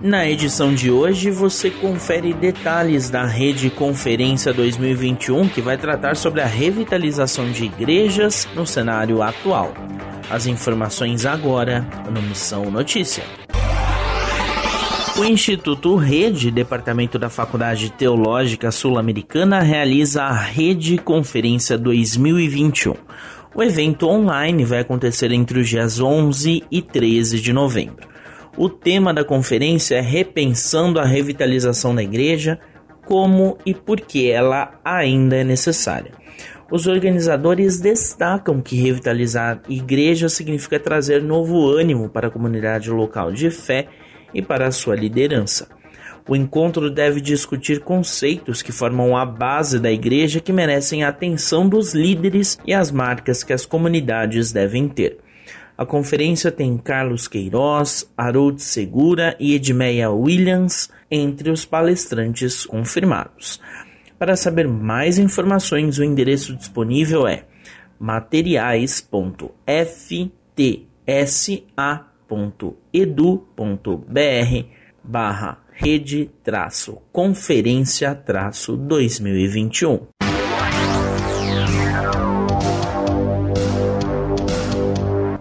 Na edição de hoje você confere detalhes da Rede Conferência 2021 que vai tratar sobre a revitalização de igrejas no cenário atual. As informações agora no Missão Notícia. O Instituto Rede, departamento da Faculdade Teológica Sul-Americana, realiza a Rede Conferência 2021. O evento online vai acontecer entre os dias 11 e 13 de novembro. O tema da conferência é Repensando a Revitalização da Igreja, como e por que ela ainda é necessária. Os organizadores destacam que revitalizar igreja significa trazer novo ânimo para a comunidade local de fé e para a sua liderança. O encontro deve discutir conceitos que formam a base da igreja que merecem a atenção dos líderes e as marcas que as comunidades devem ter. A conferência tem Carlos Queiroz, Harold Segura e Edmeia Williams entre os palestrantes confirmados. Para saber mais informações, o endereço disponível é materiais.ftsa.edu.br barra rede traço conferência traço 2021.